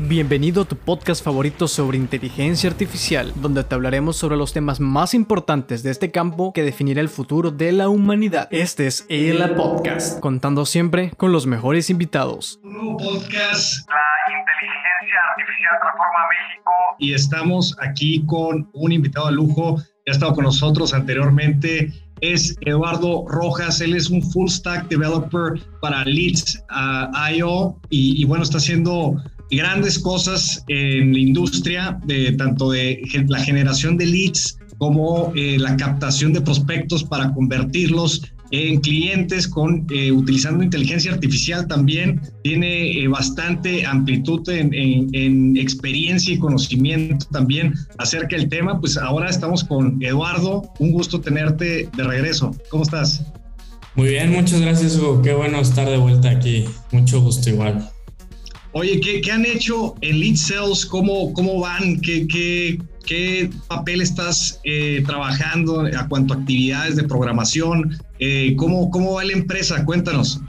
Bienvenido a tu podcast favorito sobre inteligencia artificial, donde te hablaremos sobre los temas más importantes de este campo que definirá el futuro de la humanidad. Este es el Podcast, contando siempre con los mejores invitados. Un podcast, la inteligencia artificial transforma México. Y estamos aquí con un invitado de lujo, que ha estado con nosotros anteriormente, es Eduardo Rojas. Él es un full stack developer para Leads uh, IO y, y, bueno, está haciendo grandes cosas en la industria, tanto de la generación de leads como eh, la captación de prospectos para convertirlos en clientes con eh, utilizando inteligencia artificial también. Tiene eh, bastante amplitud en, experiencia y conocimiento también acerca del tema. Pues ahora estamos con Eduardo. Un gusto tenerte de regreso. Cómo estás muy bien muchas gracias Hugo. Qué bueno estar de vuelta aquí. Mucho gusto igual Oye, ¿qué, ¿qué, han hecho en Lead Sales? ¿Cómo, cómo van? ¿Qué, qué, qué papel estás eh, trabajando a cuanto a actividades de programación? Eh, ¿cómo, ¿Cómo va la empresa? Cuéntanos.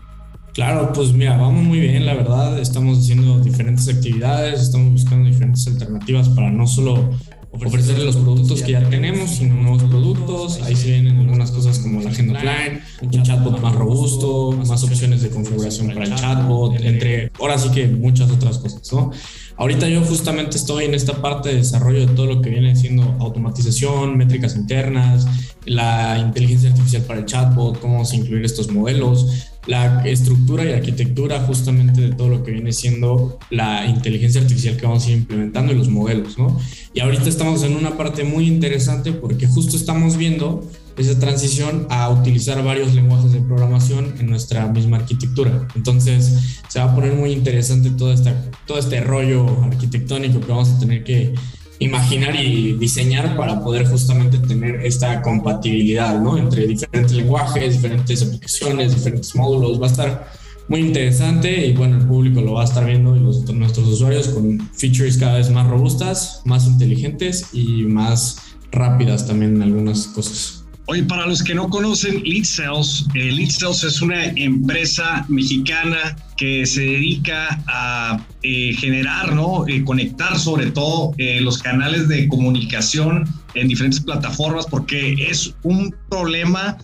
Claro, pues mira, vamos muy bien, la verdad. Estamos haciendo diferentes actividades, estamos buscando diferentes alternativas para no solo ofrecerle los productos que ya tenemos, sino nuevos productos. Ahí se vienen algunas cosas como la agenda offline, un chatbot más robusto, más opciones de configuración para el chatbot, entre ahora sí que muchas otras cosas, ¿no? Ahorita yo justamente estoy en esta parte de desarrollo de todo lo que viene siendo automatización, métricas internas, la inteligencia artificial para el chatbot, cómo a incluir estos modelos, la estructura y arquitectura justamente de todo lo que viene siendo la inteligencia artificial que vamos a ir implementando y los modelos, ¿no? Y ahorita estamos en una parte muy interesante porque justo estamos viendo esa transición a utilizar varios lenguajes de programación en nuestra misma arquitectura. Entonces se va a poner muy interesante todo, esta, todo este rollo arquitectónico que vamos a tener que imaginar y diseñar para poder justamente tener esta compatibilidad ¿no? entre diferentes lenguajes, diferentes aplicaciones, diferentes módulos. Va a estar muy interesante y bueno, el público lo va a estar viendo y los, nuestros usuarios con features cada vez más robustas, más inteligentes y más rápidas también en algunas cosas. Oye, para los que no conocen Lead Sales, eh, Lead Sales es una empresa mexicana que se dedica a eh, generar, ¿no? Eh, conectar sobre todo eh, los canales de comunicación en diferentes plataformas porque es un problema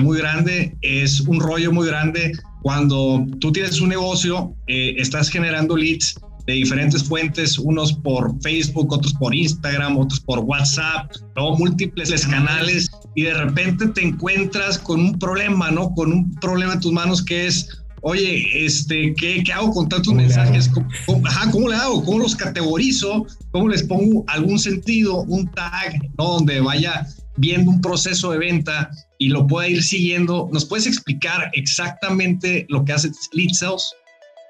muy grande, es un rollo muy grande cuando tú tienes un negocio, estás generando leads de diferentes fuentes, unos por Facebook, otros por Instagram, otros por WhatsApp, luego múltiples canales y de repente te encuentras con un problema, ¿no? Con un problema en tus manos que es, oye, este, ¿qué, qué hago con tantos mensajes? ¿Cómo, cómo, ajá, ¿Cómo le hago? ¿Cómo los categorizo? ¿Cómo les pongo algún sentido, un tag, ¿no? Donde vaya viendo un proceso de venta y lo pueda ir siguiendo. ¿Nos puedes explicar exactamente lo que hace Lead Sales?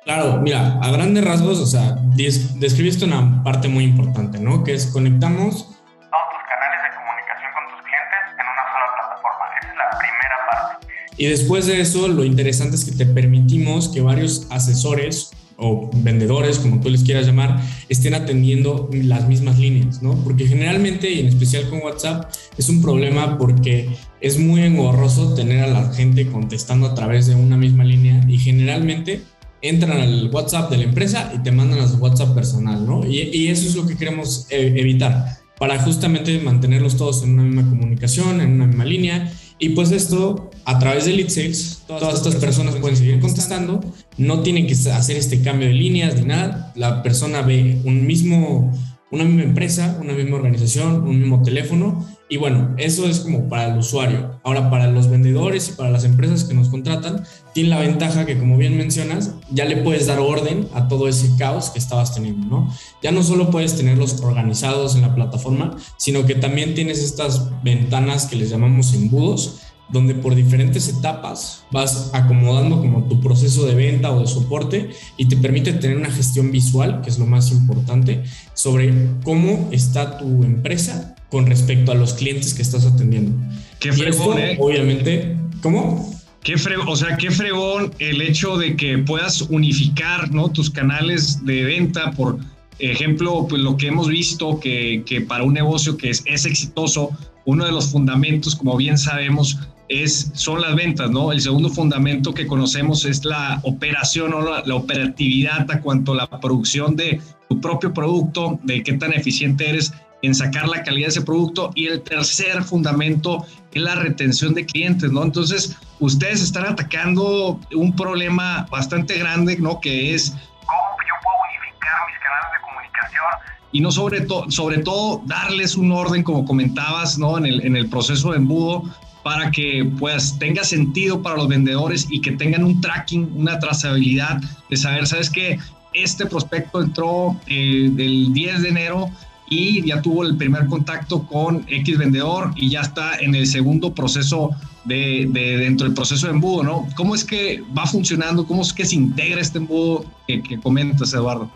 Claro, mira, a grandes rasgos, o sea, describiste una parte muy importante, ¿no? Que es conectamos todos tus canales de comunicación con tus clientes en una sola plataforma. Esa es la primera parte. Y después de eso, lo interesante es que te permitimos que varios asesores o vendedores, como tú les quieras llamar, estén atendiendo las mismas líneas, ¿no? Porque generalmente, y en especial con WhatsApp, es un problema porque es muy engorroso tener a la gente contestando a través de una misma línea y generalmente entran al WhatsApp de la empresa y te mandan a su WhatsApp personal, ¿no? Y, y eso es lo que queremos eh, evitar, para justamente mantenerlos todos en una misma comunicación, en una misma línea. Y pues esto, a través de Lead Sales, todas estas personas pueden seguir contestando, no tienen que hacer este cambio de líneas ni nada, la persona ve un mismo una misma empresa, una misma organización, un mismo teléfono. Y bueno, eso es como para el usuario. Ahora, para los vendedores y para las empresas que nos contratan, tiene la ventaja que, como bien mencionas, ya le puedes dar orden a todo ese caos que estabas teniendo, ¿no? Ya no solo puedes tenerlos organizados en la plataforma, sino que también tienes estas ventanas que les llamamos embudos, donde por diferentes etapas vas acomodando como tu proceso de venta o de soporte y te permite tener una gestión visual, que es lo más importante, sobre cómo está tu empresa con respecto a los clientes que estás atendiendo. Qué fregón, esto, ¿eh? Obviamente, ¿cómo? Qué fregón, o sea, qué fregón el hecho de que puedas unificar, ¿no? Tus canales de venta por ejemplo, pues lo que hemos visto que, que para un negocio que es, es exitoso, uno de los fundamentos, como bien sabemos, es, son las ventas, ¿no? El segundo fundamento que conocemos es la operación o la, la, operatividad a cuanto a la producción de tu propio producto, de qué tan eficiente eres en sacar la calidad de ese producto. Y el tercer fundamento es la retención de clientes, ¿no? Entonces, ustedes están atacando un problema bastante grande, ¿no? Que es cómo yo puedo unificar mis canales de comunicación y no sobre, todo sobre todo darles un orden, como comentabas, ¿no? En el, en el proceso de embudo para que pues tenga sentido para los vendedores y que tengan un tracking, una trazabilidad de saber, ¿sabes qué? Este prospecto entró eh, del 10 de enero y ya tuvo el primer contacto con X vendedor y ya está en el segundo proceso de, de, dentro del proceso de embudo, ¿no? ¿Cómo es que va funcionando? ¿Cómo es que se integra este embudo que, que comentas, Eduardo?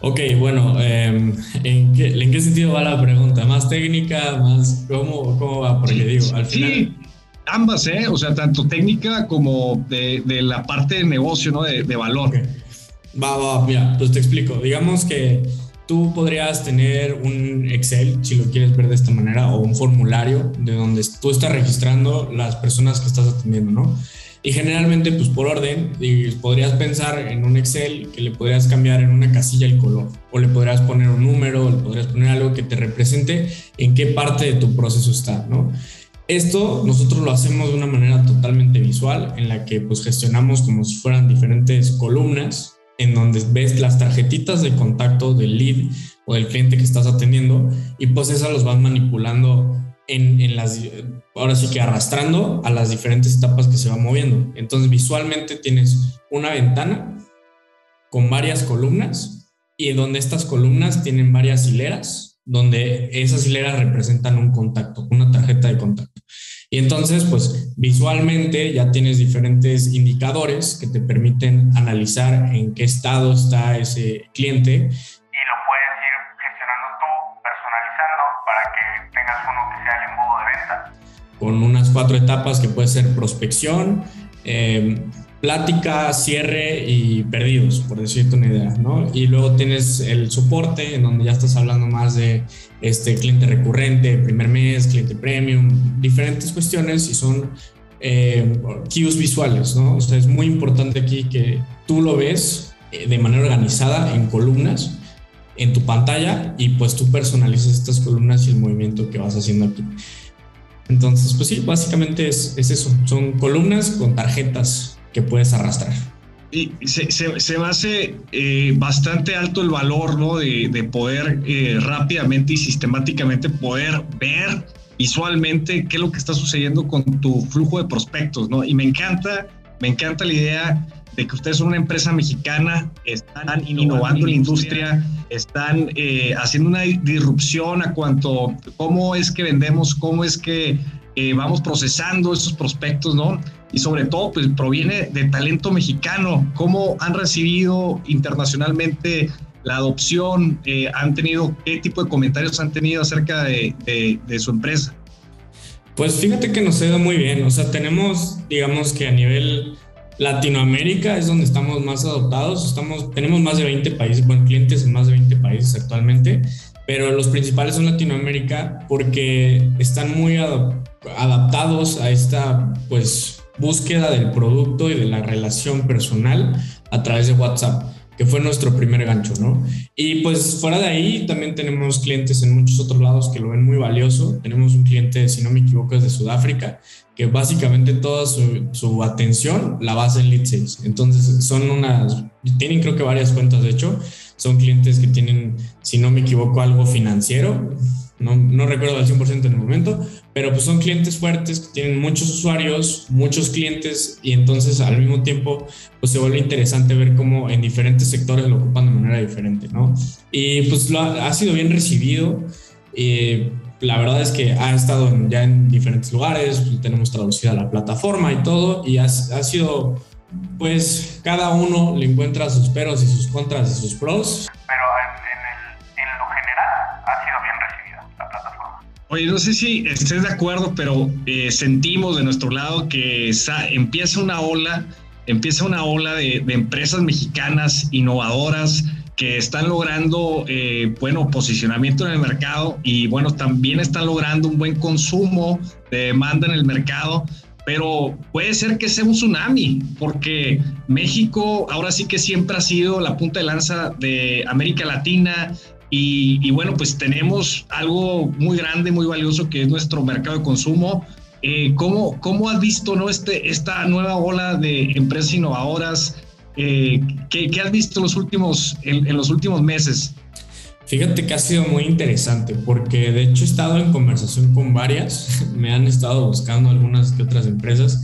Ok, bueno, eh, ¿en, qué, ¿en, qué, sentido va la pregunta? ¿Más técnica? ¿Más cómo, cómo va? Porque digo, al final... Sí, ambas, ¿eh? O sea, tanto técnica como de, de la parte de negocio, ¿no? De, de valor. Okay. Va, va, mira, pues te explico. Digamos que tú podrías tener un Excel, si lo quieres ver de esta manera, o un formulario de donde tú estás registrando las personas que estás atendiendo, ¿no? Y generalmente, pues por orden, podrías pensar en un Excel que le podrías cambiar en una casilla el color, o le podrías poner un número, o le podrías poner algo que te represente en qué parte de tu proceso está, ¿no? Esto nosotros lo hacemos de una manera totalmente visual, en la que pues gestionamos como si fueran diferentes columnas, en donde ves las tarjetitas de contacto del lead o del cliente que estás atendiendo, y pues esas los vas manipulando en, en, las, ahora sí que arrastrando a las diferentes etapas que se van moviendo. Entonces visualmente tienes una ventana con varias columnas y donde estas columnas tienen varias hileras, donde esas hileras representan un contacto, una tarjeta de contacto. Y entonces, pues visualmente ya tienes diferentes indicadores que te permiten analizar en qué estado está ese cliente. Con unas cuatro etapas que puede ser prospección, eh, plática, cierre y perdidos, por decirte una idea, ¿no? Y luego tienes el soporte, en donde ya estás hablando más de este cliente recurrente, primer mes, cliente premium, diferentes cuestiones y son eh, cues visuales, ¿no? O sea, es muy importante aquí que tú lo ves eh, de manera organizada en columnas en tu pantalla y pues tú personalizas estas columnas y el movimiento que vas haciendo aquí. Entonces, pues sí, básicamente es, es eso. Son columnas con tarjetas que puedes arrastrar. Y se, se, se me hace eh, bastante alto el valor, ¿no? De, de poder eh, rápidamente y sistemáticamente poder ver visualmente qué es lo que está sucediendo con tu flujo de prospectos, ¿no? Y me encanta, me encanta la idea de que ustedes son una empresa mexicana, están innovando en la industria, están eh, haciendo una disrupción a cuanto cómo es que vendemos, cómo es que eh, vamos procesando esos prospectos, ¿no? Y sobre todo, pues proviene de talento mexicano. ¿Cómo han recibido internacionalmente la adopción? Eh, ¿Han tenido, qué tipo de comentarios han tenido acerca de, su empresa? Pues fíjate que nos ha ido muy bien. O sea, tenemos, digamos que a nivel Latinoamérica es donde estamos más adoptados. Estamos, tenemos más de 20 países, bueno, clientes en más de 20 países actualmente, pero los principales son Latinoamérica porque están muy adaptados a esta, pues, búsqueda del producto y de la relación personal a través de WhatsApp que fue nuestro primer gancho, ¿no? Y pues fuera de ahí también tenemos clientes en muchos otros lados que lo ven muy valioso. Tenemos un cliente, si no me equivoco, es de Sudáfrica, que básicamente toda su, su atención la basa en lead sales. Entonces son unas, tienen creo que varias cuentas, de hecho, son clientes que tienen, si no me equivoco, algo financiero. No, no recuerdo al 100% en el momento, pero pues son clientes fuertes que tienen muchos usuarios, muchos clientes y entonces al mismo tiempo pues se vuelve interesante ver cómo en diferentes sectores lo ocupan de manera diferente, ¿no? Y pues lo ha, ha sido bien recibido. Eh, la verdad es que ha estado en, ya en diferentes lugares, tenemos traducida la plataforma y todo, y ha, ha, sido, pues, cada uno le encuentra sus peros y sus contras y sus pros. Pero en, en, el, en lo general ha sido Oye, no sé si estés de acuerdo, pero eh, sentimos de nuestro lado que empieza una ola, empieza una ola de, de empresas mexicanas innovadoras, que están logrando, eh, bueno, posicionamiento en el mercado y, bueno, también están logrando un buen consumo de demanda en el mercado. pero puede ser que sea un tsunami, porque México ahora sí que siempre ha sido la punta de lanza de América Latina. Y, bueno, pues tenemos algo muy grande, muy valioso que es nuestro mercado de consumo. Eh, ¿cómo, ¿Cómo has visto ¿no? este, esta nueva ola de empresas innovadoras? Eh, ¿qué, has visto en los últimos, en los últimos meses? Fíjate que ha sido muy interesante porque de hecho he estado en conversación con varias, me han estado buscando algunas que otras empresas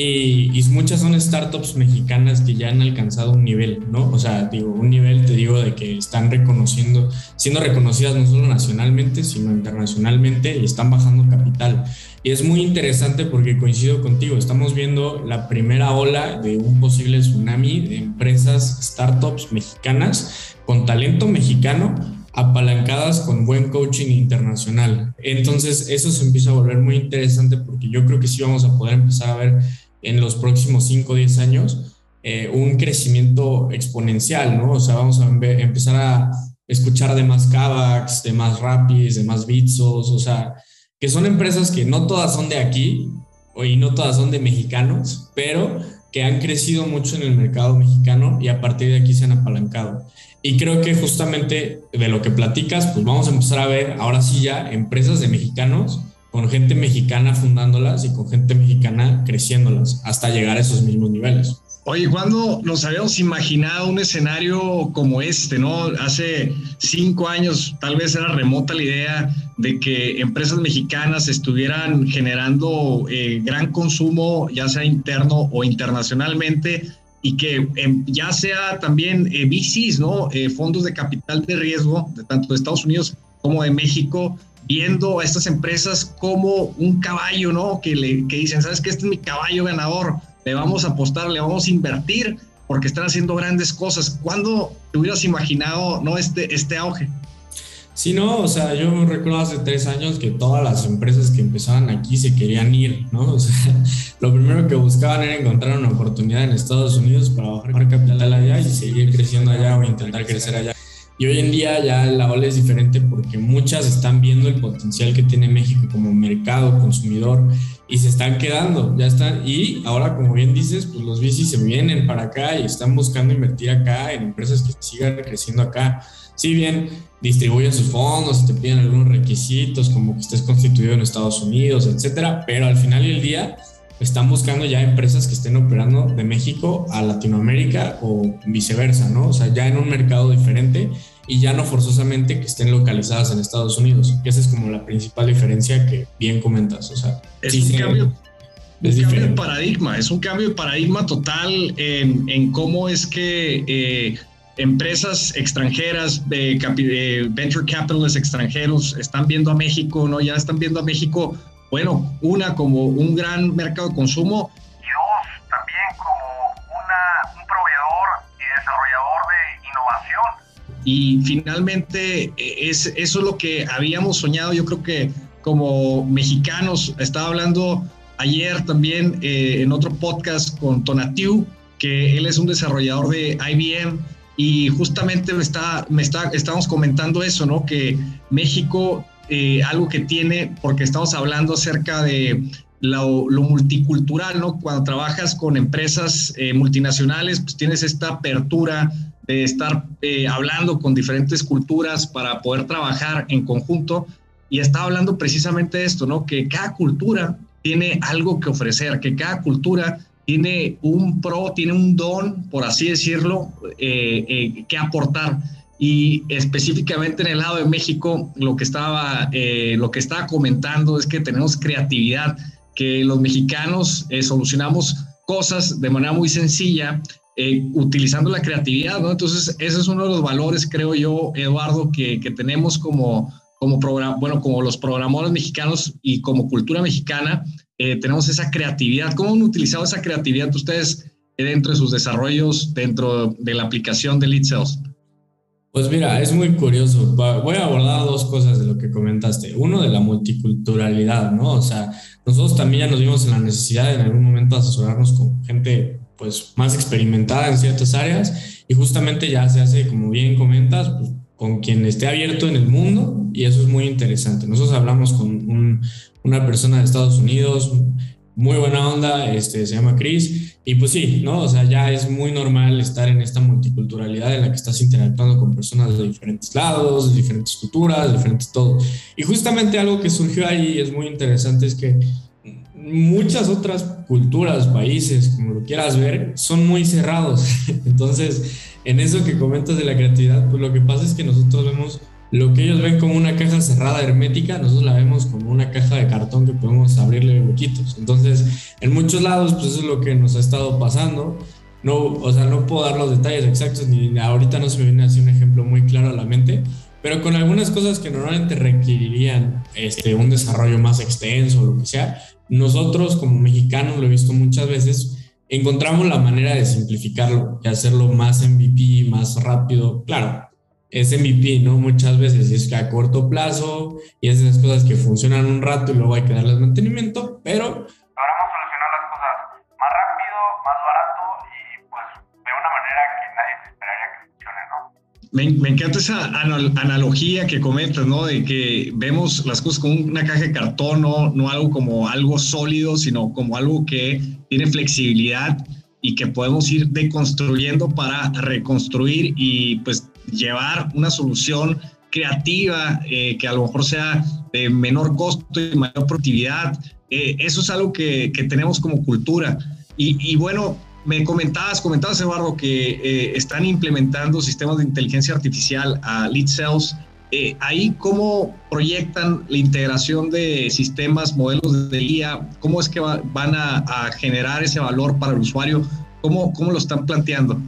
y, y, muchas son startups mexicanas que ya han alcanzado un nivel, ¿no? O sea, digo, un nivel, te digo, de que están reconociendo, siendo reconocidas no solo nacionalmente, sino internacionalmente y están bajando capital. Y es muy interesante porque coincido contigo, estamos viendo la primera ola de un posible tsunami de empresas, startups mexicanas con talento mexicano apalancadas con buen coaching internacional. Entonces eso se empieza a volver muy interesante porque yo creo que sí vamos a poder empezar a ver en los próximos 5 o 10 años eh, un crecimiento exponencial, ¿no? O sea, vamos a empezar a escuchar de más Kavax, de más Rapis, de más Bitsos, o sea, que son empresas que no todas son de aquí y no todas son de mexicanos, pero que han crecido mucho en el mercado mexicano y a partir de aquí se han apalancado. Y creo que justamente de lo que platicas, pues vamos a empezar a ver ahora sí ya empresas de mexicanos con gente mexicana fundándolas y con gente mexicana creciéndolas hasta llegar a esos mismos niveles. Oye, ¿cuándo nos habíamos imaginado un escenario como este, no? Hace cinco años tal vez era remota la idea de que empresas mexicanas estuvieran generando eh, gran consumo, ya sea interno o internacionalmente, y que em, ya sea también eh, VCs, ¿no? Eh, fondos de capital de riesgo, de tanto de Estados Unidos como de México, viendo a estas empresas como un caballo, ¿no? Que, le, que dicen, ¿sabes qué? Este es mi caballo ganador le vamos a apostar, le vamos a invertir porque están haciendo grandes cosas. ¿Cuándo te hubieras imaginado no este, este auge? Sí, no, o sea, yo recuerdo hace tres años que todas las empresas que empezaban aquí se querían ir, ¿no? O sea, lo primero que buscaban era encontrar una oportunidad en Estados Unidos para bajar capital allá y seguir creciendo allá o intentar crecer allá. Y hoy en día ya la ola es diferente porque muchas están viendo el potencial que tiene México como mercado consumidor y se están quedando, ya están. Y ahora, como bien dices, pues los bicis se vienen para acá y están buscando invertir acá en empresas que sigan creciendo acá. Si bien distribuyen sus fondos, te piden algunos requisitos como que estés constituido en Estados Unidos, etcétera, pero al final del día están buscando ya empresas que estén operando de México a Latinoamérica o viceversa, ¿no? O sea, ya en un mercado diferente y ya no forzosamente que estén localizadas en Estados Unidos. esa es como la principal diferencia que bien comentas. O sea, es un cambio. de paradigma, es un cambio de paradigma total en, cómo es que eh, empresas extranjeras, venture capitalists extranjeros están viendo a México, ¿no? Ya están viendo a México bueno, una como un gran mercado de consumo. Y dos, también como un proveedor y desarrollador de innovación. Y finalmente, e, es, eso es lo que habíamos soñado, yo creo que como mexicanos, estaba hablando ayer también eh, en otro podcast con Tonatiu, que él es un desarrollador de IBM y justamente me está, me está, estamos comentando eso, ¿no? Que México eh, algo que tiene, porque estamos hablando acerca de lo, multicultural, ¿no? Cuando trabajas con empresas eh, multinacionales, pues tienes esta apertura de estar eh, hablando con diferentes culturas para poder trabajar en conjunto. Y estaba hablando precisamente de esto, ¿no? Que cada cultura tiene algo que ofrecer, que cada cultura tiene un pro, tiene un don, por así decirlo, que aportar. Y específicamente en el lado de México, lo que estaba, eh, lo que estaba comentando es que tenemos creatividad, que los mexicanos eh, solucionamos cosas de manera muy sencilla, eh, utilizando la creatividad, ¿no? Entonces, ese es uno de los valores, creo yo, Eduardo, que, que tenemos como, como bueno, como los programadores mexicanos y como cultura mexicana, tenemos esa creatividad. ¿Cómo han utilizado esa creatividad ustedes dentro de sus desarrollos, dentro de la aplicación de Lead? Pues mira, es muy curioso. Voy a abordar dos cosas de lo que comentaste. Uno de la multiculturalidad, ¿no? O sea, nosotros también ya nos vimos en la necesidad de en algún momento asesorarnos con gente pues más experimentada en ciertas áreas y justamente ya se hace, como bien comentas, pues, con quien esté abierto en el mundo y eso es muy interesante. Nosotros hablamos con una persona de Estados Unidos, muy buena onda, este, se llama Chris, y pues sí, ¿no? O sea, ya es muy normal estar en esta multiculturalidad en la que estás interactuando con personas de diferentes lados, de diferentes culturas, de diferentes todo. Y justamente algo que surgió ahí es muy interesante es que muchas otras culturas, países, como lo quieras ver, son muy cerrados. Entonces, en eso que comentas de la creatividad, pues lo que pasa es que nosotros vemos lo que ellos ven como una caja cerrada hermética, nosotros la vemos como una caja de cartón que podemos abrirle huequitos. Entonces, en muchos lados, pues eso es lo que nos ha estado pasando. No, o sea, no puedo dar los detalles exactos, ni ahorita no se me viene así un ejemplo muy claro a la mente, pero con algunas cosas que normalmente requerirían este, un desarrollo más extenso o lo que sea, nosotros como mexicanos, lo he visto muchas veces, encontramos la manera de simplificarlo y hacerlo más MVP, más rápido. Claro, es MVP, ¿no? Muchas veces es que a corto plazo y es de las cosas que funcionan un rato y luego hay que darles mantenimiento, pero Me, encanta esa analogía que comentas, ¿no? De que vemos las cosas como una caja de cartón, no, no algo como algo sólido, sino como algo que tiene flexibilidad y que podemos ir deconstruyendo para reconstruir y pues llevar una solución creativa eh, que a lo mejor sea de menor costo y mayor productividad. Eh, eso es algo que, que tenemos como cultura. Y, y bueno, me comentabas, comentabas Eduardo, que eh, están implementando sistemas de inteligencia artificial a Lead Cells. Eh, ahí, ¿cómo proyectan la integración de sistemas, modelos de IA? ¿Cómo es que van a, a, generar ese valor para el usuario? ¿Cómo, ¿Cómo lo están planteando?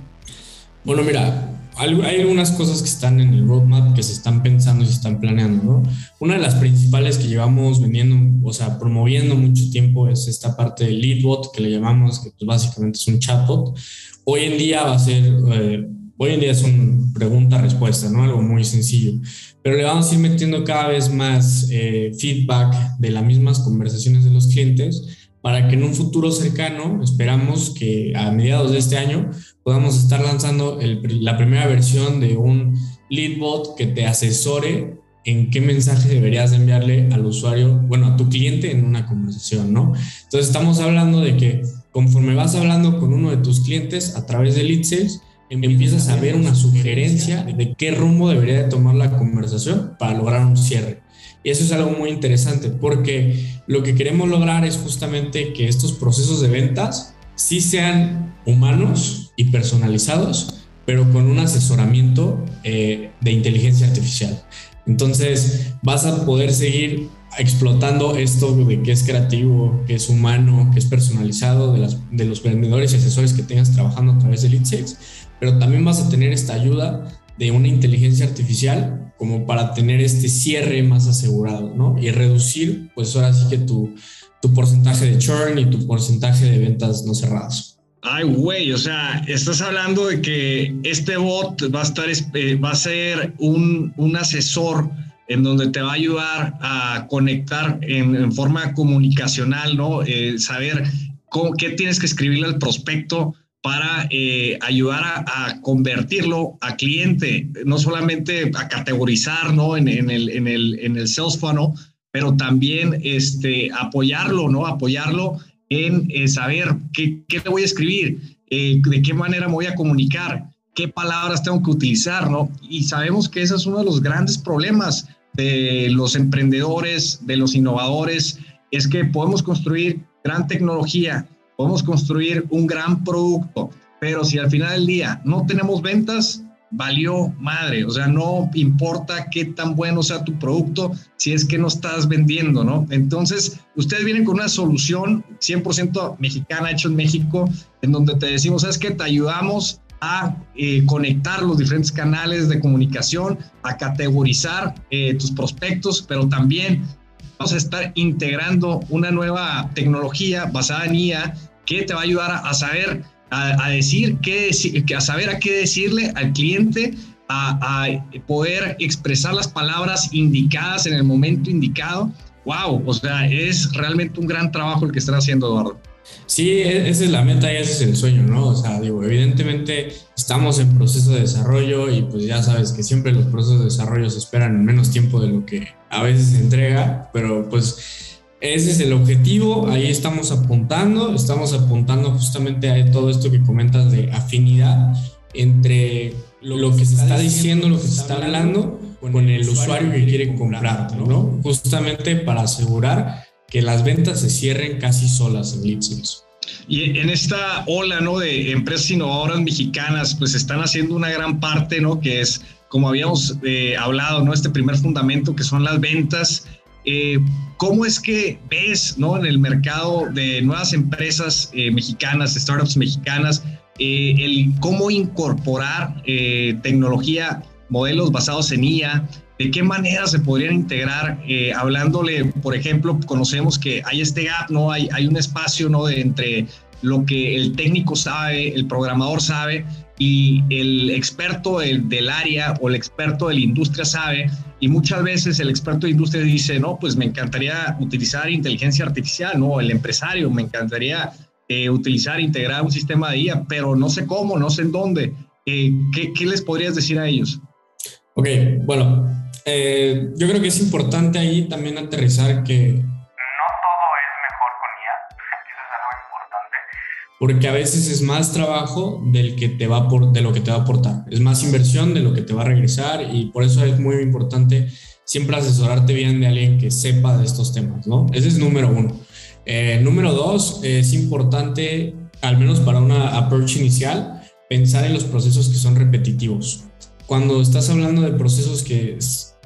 Bueno, mira, hay algunas cosas que están en el roadmap que se están pensando y se están planeando, ¿no? Una de las principales que llevamos vendiendo, o sea, promoviendo mucho tiempo es esta parte del leadbot que le llamamos, que pues básicamente es un chatbot. Hoy en día va a ser, eh, hoy en día es un pregunta-respuesta, ¿no? Algo muy sencillo, pero le vamos a ir metiendo cada vez más eh, feedback de las mismas conversaciones de los clientes para que en un futuro cercano, esperamos que a mediados de este año, podamos estar lanzando la primera versión de un leadbot que te asesore en qué mensaje deberías enviarle al usuario, bueno, a tu cliente en una conversación, ¿no? Entonces estamos hablando de que conforme vas hablando con uno de tus clientes a través de lead sales, empiezas a ver una sugerencia de qué rumbo debería de tomar la conversación para lograr un cierre. Y eso es algo muy interesante porque lo que queremos lograr es justamente que estos procesos de ventas sí sean humanos y personalizados, pero con un asesoramiento eh, de inteligencia artificial. Entonces vas a poder seguir explotando esto de que es creativo, que es humano, que es personalizado de, las, de los vendedores y asesores que tengas trabajando a través de Lead Sales, pero también vas a tener esta ayuda de una inteligencia artificial como para tener este cierre más asegurado, ¿no? Y reducir, pues ahora sí que tu, tu porcentaje de churn y tu porcentaje de ventas no cerradas. Ay, güey, o sea, estás hablando de que este bot va a estar, eh, va a ser un, un, asesor en donde te va a ayudar a conectar en, forma comunicacional, ¿no? Eh, saber cómo, qué tienes que escribirle al prospecto para eh, ayudar a, convertirlo a cliente, no solamente a categorizar ¿no? en, el, en, el, en el sales funnel, pero también este, apoyarlo, ¿no? Apoyarlo en saber qué, qué, le voy a escribir, eh, de qué manera me voy a comunicar, qué palabras tengo que utilizar, ¿no? Y sabemos que ese es uno de los grandes problemas de los emprendedores, de los innovadores, es que podemos construir gran tecnología, podemos construir un gran producto, pero si al final del día no tenemos ventas, valió madre. O sea, no importa qué tan bueno sea tu producto si es que no estás vendiendo, ¿no? Entonces, ustedes vienen con una solución 100% mexicana, hecho en México, en donde te decimos, es que te ayudamos a eh, conectar los diferentes canales de comunicación, a categorizar eh, tus prospectos, pero también vamos a estar integrando una nueva tecnología basada en IA que te va a ayudar a, saber, a, decir qué, a saber a qué decirle al cliente, a, poder expresar las palabras indicadas en el momento indicado. Wow, o sea, es realmente un gran trabajo el que están haciendo, Eduardo. Sí, e, esa es la meta y ese es el sueño, ¿no? O sea, digo, evidentemente estamos en proceso de desarrollo y pues ya sabes que siempre los procesos de desarrollo se esperan en menos tiempo de lo que a veces se entrega, pero pues Ese es el objetivo, ahí estamos apuntando, estamos apuntando justamente a todo esto que comentas de afinidad entre lo, que se está diciendo, lo que se está hablando con el usuario que quiere comprar, ¿no? Justamente para asegurar que las ventas se cierren casi solas en lead Y en esta ola, ¿no? De empresas innovadoras mexicanas, pues están haciendo una gran parte, ¿no? Que es, como habíamos eh, hablado, ¿no? Este primer fundamento que son las ventas eh, ¿Cómo es que ves ¿no? en el mercado de nuevas empresas eh, mexicanas, startups mexicanas, eh, el cómo incorporar tecnología, modelos basados en IA? ¿De qué manera se podrían integrar? hablándole, por ejemplo, conocemos que hay este gap, ¿no? Hay, hay un espacio ¿no? de entre lo que el técnico sabe, el programador sabe y el experto del, del, área o el experto de la industria sabe. Y muchas veces el experto de industria dice, no, pues me encantaría utilizar inteligencia artificial, ¿no? El empresario, me encantaría eh, utilizar, integrar un sistema de IA, pero no sé cómo, no sé en dónde. Eh, ¿qué, ¿qué, les podrías decir a ellos? Ok, bueno, eh, yo creo que es importante ahí también aterrizar que porque a veces es más trabajo del que te va por, de lo que te va a aportar, es más inversión de lo que te va a regresar y por eso es muy importante siempre asesorarte bien de alguien que sepa de estos temas, ¿no? Ese es número uno. Eh, número dos, es importante, al menos para una approach inicial, pensar en los procesos que son repetitivos. Cuando estás hablando de procesos que,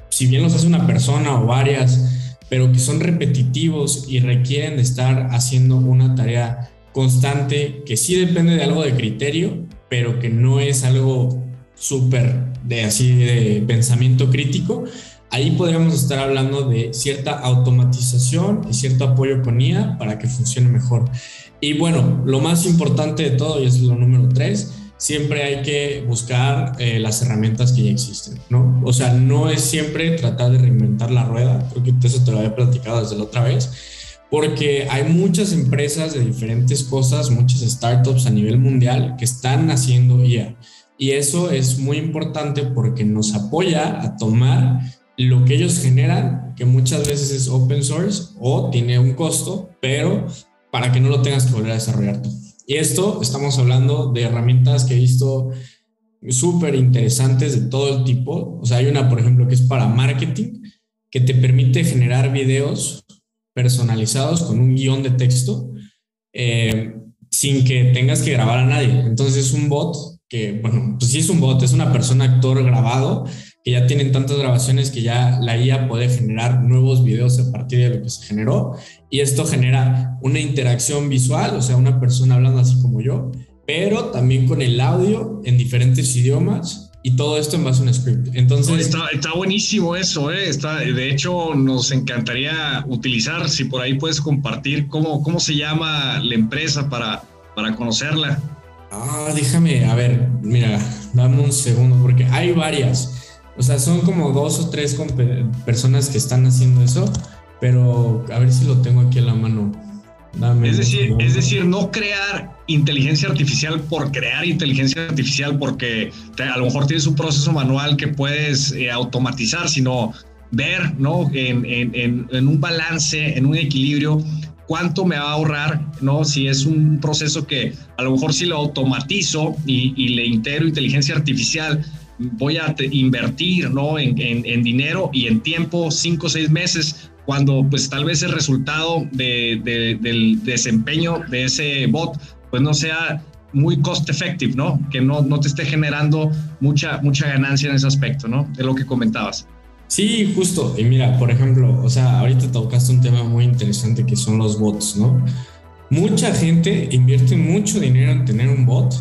si bien los hace una persona o varias, pero que son repetitivos y requieren de estar haciendo una tarea constante que sí depende de algo de criterio, pero que no es algo súper de así de pensamiento crítico, ahí podríamos estar hablando de cierta automatización y cierto apoyo con IA para que funcione mejor. Y bueno, lo más importante de todo, y es lo número tres, siempre hay que buscar eh, las herramientas que ya existen, ¿no? O sea, no es siempre tratar de reinventar la rueda, creo que eso te lo había platicado desde la otra vez, porque hay muchas empresas de diferentes cosas, muchas startups a nivel mundial que están haciendo IA. Y eso es muy importante porque nos apoya a tomar lo que ellos generan, que muchas veces es open source o tiene un costo, pero para que no lo tengas que volver a desarrollar tú. Y esto estamos hablando de herramientas que he visto súper interesantes de todo el tipo. O sea, hay una, por ejemplo, que es para marketing, que te permite generar videos personalizados con un guion de texto eh, sin que tengas que grabar a nadie. Entonces es un bot que, bueno, pues sí es un bot, es una persona actor grabado que ya tienen tantas grabaciones que ya la IA puede generar nuevos videos a partir de lo que se generó y esto genera una interacción visual, o sea, una persona hablando así como yo, pero también con el audio en diferentes idiomas y todo esto en base a un script. Entonces. está, buenísimo eso, ¿eh? Está, de hecho, nos encantaría utilizar, si por ahí puedes compartir cómo, cómo se llama la empresa para, para conocerla. Ah, déjame, a ver, mira, dame un segundo, porque hay varias. O sea, son como dos o tres personas que están haciendo eso, pero a ver si lo tengo aquí a la mano es, decir, es decir, no crear inteligencia artificial por crear inteligencia artificial porque a lo mejor tienes un proceso manual que puedes eh, automatizar, sino ver ¿no? En, en, en, un balance, en un equilibrio, cuánto me va a ahorrar, ¿no? Si es un proceso que a lo mejor si lo automatizo y, y le integro inteligencia artificial, voy a invertir, ¿no? En, en, dinero y en tiempo, cinco o seis meses, cuando pues tal vez el resultado del desempeño de ese bot pues no sea muy cost effective, ¿no? Que no, no te esté generando mucha, mucha ganancia en ese aspecto, ¿no? De lo que comentabas. Sí, justo. Y mira, por ejemplo, o sea, ahorita tocaste un tema muy interesante que son los bots, ¿no? Mucha gente invierte mucho dinero en tener un bot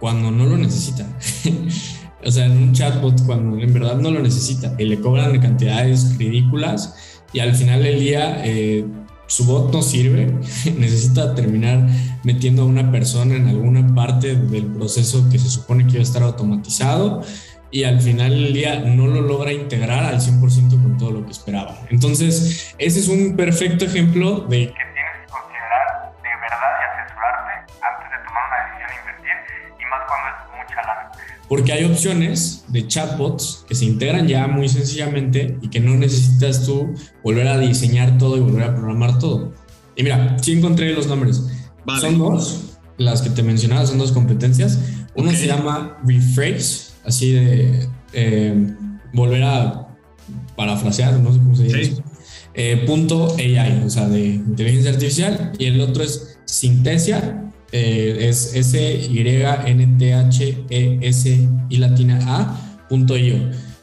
cuando no lo necesita. o sea, en un chatbot cuando en verdad no lo necesita y le cobran cantidades ridículas y al final del día eh, su bot no sirve, necesita terminar metiendo a una persona en alguna parte del proceso que se supone que iba a estar automatizado y al final del día no lo logra integrar al 100% con todo lo que esperaba. Entonces, ese es un perfecto ejemplo de porque hay opciones de chatbots que se integran ya muy sencillamente y que no necesitas tú volver a diseñar todo y volver a programar todo. Y mira, sí encontré los nombres. Son dos, las que te mencionaba, son dos competencias. Uno se llama Rephrase, así de eh, volver a parafrasear, no sé cómo se dice. Eh, punto AI, o sea, de inteligencia artificial. Y el otro es Synthesia, eh, es S-Y-N-T-H-E-S y latina A punto .io.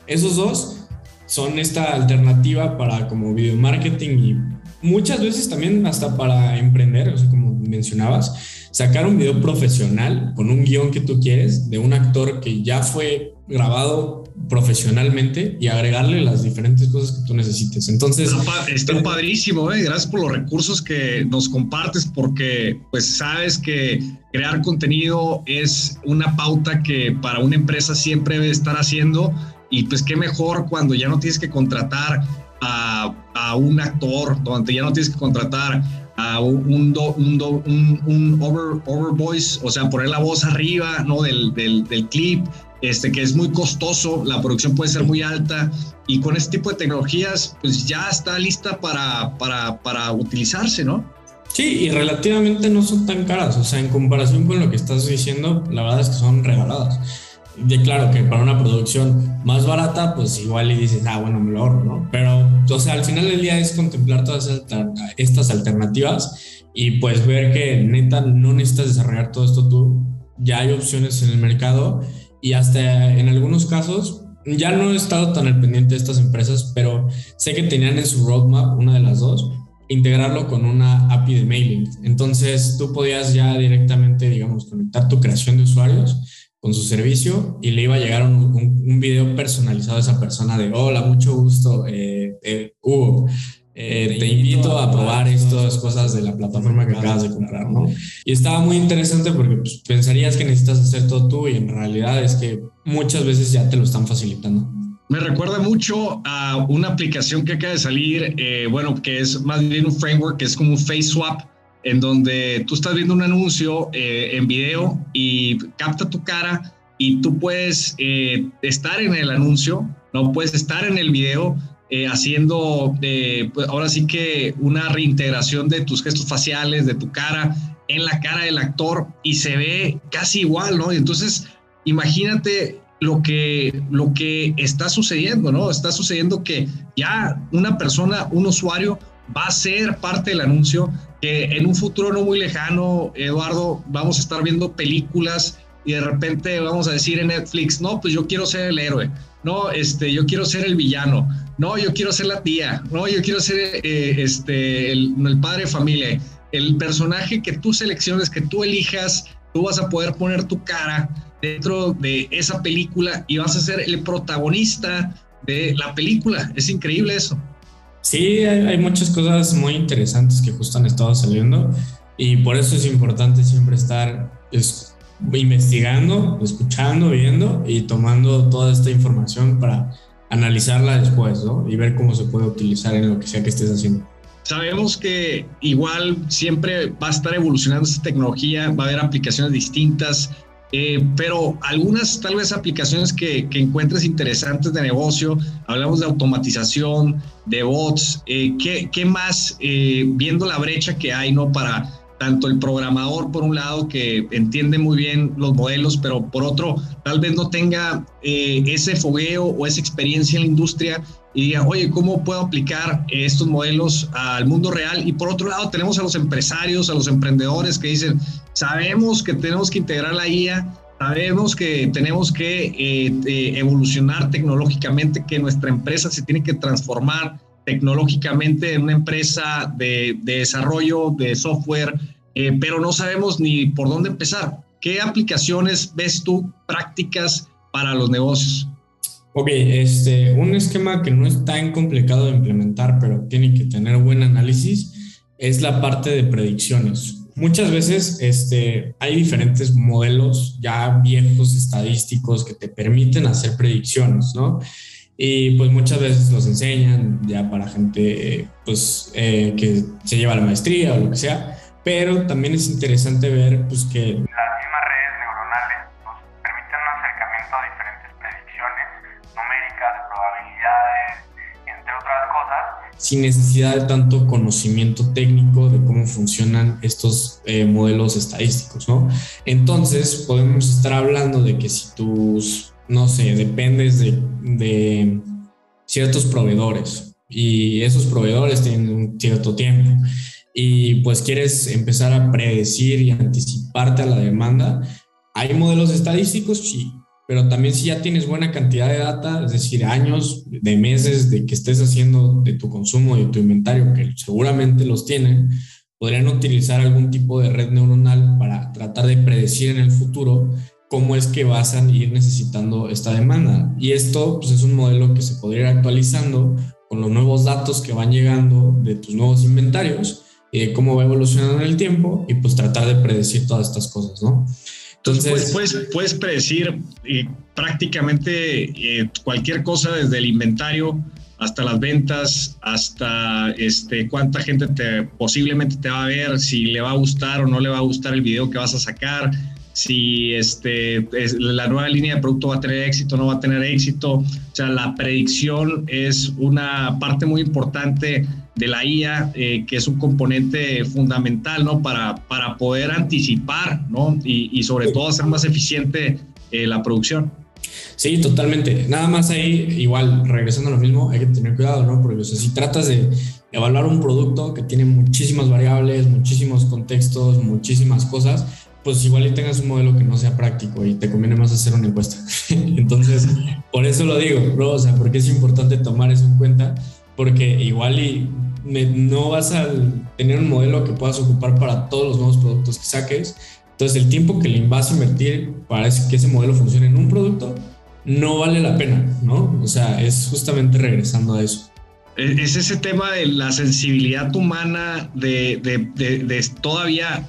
Esos dos son esta alternativa para como video marketing y muchas veces también hasta para emprender, o como mencionabas, sacar un video profesional con un guion que tú quieres de un actor que ya fue grabado profesionalmente y agregarle las diferentes cosas que tú necesites. Entonces, está, pues, padrísimo, ¿eh? gracias por los recursos que nos compartes porque pues sabes que crear contenido es una pauta que para una empresa siempre debe estar haciendo y pues qué mejor cuando ya no tienes que contratar a, a un actor, donde ya no tienes que contratar a un, un, un, un over, over, voice, o sea, poner la voz arriba, ¿no? Del, del, del clip, este, que es muy costoso, la producción puede ser muy alta y con este tipo de tecnologías, pues ya está lista para, para, para utilizarse, ¿no? Sí, y relativamente no son tan caras, o sea, en comparación con lo que estás diciendo, la verdad es que son regaladas. Y claro que para una producción más barata, pues igual y dices, ah, bueno, me lo ahorro, ¿no? Pero, o sea, al final del día es contemplar todas estas alternativas y pues ver que neta no necesitas desarrollar todo esto tú, ya hay opciones en el mercado y hasta en algunos casos, ya no he estado tan al pendiente de estas empresas, pero sé que tenían en su roadmap, una de las dos, integrarlo con una API de mailing. Entonces tú podías ya directamente, digamos, conectar tu creación de usuarios con su servicio y le iba a llegar un, un, video personalizado a esa persona de hola, mucho gusto, eh, eh, Hugo. Eh, te invito a probar estas cosas de la plataforma que acabas de comprar, ¿no? Y estaba muy interesante porque pues, pensarías que necesitas hacer todo tú y en realidad es que muchas veces ya te lo están facilitando. Me recuerda mucho a una aplicación que acaba de salir, bueno, que es más bien un framework que es como un face swap en donde tú estás viendo un anuncio eh, en video y capta tu cara y tú puedes eh, estar en el anuncio, no puedes estar en el video eh, haciendo, pues ahora sí que una reintegración de tus gestos faciales, de tu cara en la cara del actor y se ve casi igual, ¿no? Y entonces, imagínate lo que, lo que está sucediendo, ¿no? Está sucediendo que ya una persona, un usuario, va a ser parte del anuncio, que en un futuro no muy lejano, Eduardo, vamos a estar viendo películas y de repente vamos a decir en Netflix, no, pues yo quiero ser el héroe, no, este, yo quiero ser el villano, no, yo quiero ser la tía, no, yo quiero ser eh, este, el, el padre de familia, el personaje que tú selecciones, que tú elijas, tú vas a poder poner tu cara dentro de esa película y vas a ser el protagonista de la película. Es increíble eso. Sí, hay, muchas cosas muy interesantes que justo han estado saliendo y por eso es importante siempre estar investigando, escuchando, viendo y tomando toda esta información para analizarla después ¿no? y ver cómo se puede utilizar en lo que sea que estés haciendo. Sabemos que igual siempre va a estar evolucionando esta tecnología, va a haber aplicaciones distintas, eh, pero algunas tal vez aplicaciones que, que, encuentres interesantes de negocio, hablamos de automatización, de bots, eh, ¿qué, ¿qué, más, eh, viendo la brecha que hay, ¿no? Para tanto el programador, por un lado, que entiende muy bien los modelos, pero por otro, tal vez no tenga ese fogueo o esa experiencia en la industria y diga, oye, ¿cómo puedo aplicar estos modelos al mundo real? Y por otro lado, tenemos a los empresarios, a los emprendedores que dicen, sabemos que tenemos que integrar la IA, sabemos que tenemos que eh, eh, evolucionar tecnológicamente, que nuestra empresa se tiene que transformar tecnológicamente en una empresa de, desarrollo de software, eh, pero no sabemos ni por dónde empezar. ¿Qué aplicaciones ves tú prácticas para los negocios? Ok, este, un esquema que no es tan complicado de implementar, pero tiene que tener buen análisis, es la parte de predicciones. Muchas veces este, hay diferentes modelos ya viejos estadísticos que te permiten hacer predicciones, ¿no? Y pues muchas veces los enseñan ya para gente pues, eh, que se lleva la maestría o lo que sea, pero también es interesante ver pues que las mismas redes neuronales nos permiten un acercamiento probabilidades, entre otras cosas. Sin necesidad de tanto conocimiento técnico de cómo funcionan estos eh, modelos estadísticos, ¿no? Entonces, podemos estar hablando de que si tus, no sé, dependes de, de ciertos proveedores. Y esos proveedores tienen un cierto tiempo. Y pues quieres empezar a predecir y anticiparte a la demanda, hay modelos estadísticos, sí, pero también si ya tienes buena cantidad de data, es decir, años, de meses de que estés haciendo de tu consumo y de tu inventario, que seguramente los tienen, podrían utilizar algún tipo de red neuronal para tratar de predecir en el futuro cómo es que vas a ir necesitando esta demanda. Y esto pues, es un modelo que se podría ir actualizando con los nuevos datos que van llegando de tus nuevos inventarios de cómo va evolucionando en el tiempo y pues tratar de predecir todas estas cosas, ¿no? Entonces, puedes, puedes predecir eh, prácticamente eh, cualquier cosa desde el inventario hasta las ventas, hasta este, cuánta gente te, posiblemente te va a ver, si le va a gustar o no le va a gustar el video que vas a sacar, si este, la nueva línea de producto va a tener éxito no va a tener éxito. O sea, la predicción es una parte muy importante de la IA, eh, que es un componente fundamental, ¿no? Para, para poder anticipar, ¿no? Y, sobre todo hacer más eficiente eh, la producción. Sí, totalmente. Nada más ahí, igual, regresando a lo mismo, hay que tener cuidado, ¿no? Porque si tratas de evaluar un producto que tiene muchísimas variables, muchísimos contextos, muchísimas cosas, pues igual y tengas un modelo que no sea práctico y te conviene más hacer una encuesta. Entonces, por eso lo digo, bro, o sea, porque es importante tomar eso en cuenta, porque igual y no vas a tener un modelo que puedas ocupar para todos los nuevos productos que saques. Entonces, el tiempo que le vas a invertir para que ese modelo funcione en un producto no vale la pena, ¿no? O sea, es justamente regresando a eso. Es ese tema de la sensibilidad humana, de, de, de, todavía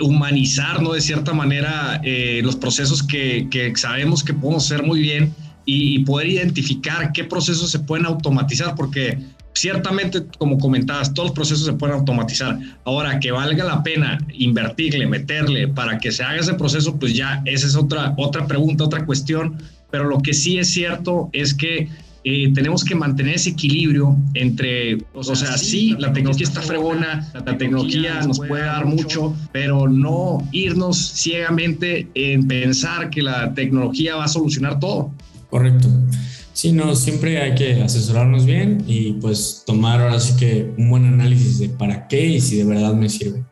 humanizar, ¿no? De cierta manera, eh, los procesos que, sabemos que podemos hacer muy bien y, poder identificar qué procesos se pueden automatizar, porque ciertamente, como comentabas, todos los procesos se pueden automatizar. Ahora, que valga la pena invertirle, meterle para que se haga ese proceso, pues ya esa es otra, otra pregunta, otra cuestión. Pero lo que sí es cierto es que eh, tenemos que mantener ese equilibrio entre, o sea, sí, la tecnología está fregona, la tecnología nos puede dar mucho, pero no irnos ciegamente en pensar que la tecnología va a solucionar todo. Correcto. Sí, no, siempre hay que asesorarnos bien y pues tomar ahora sí que un buen análisis de para qué y si de verdad me sirve.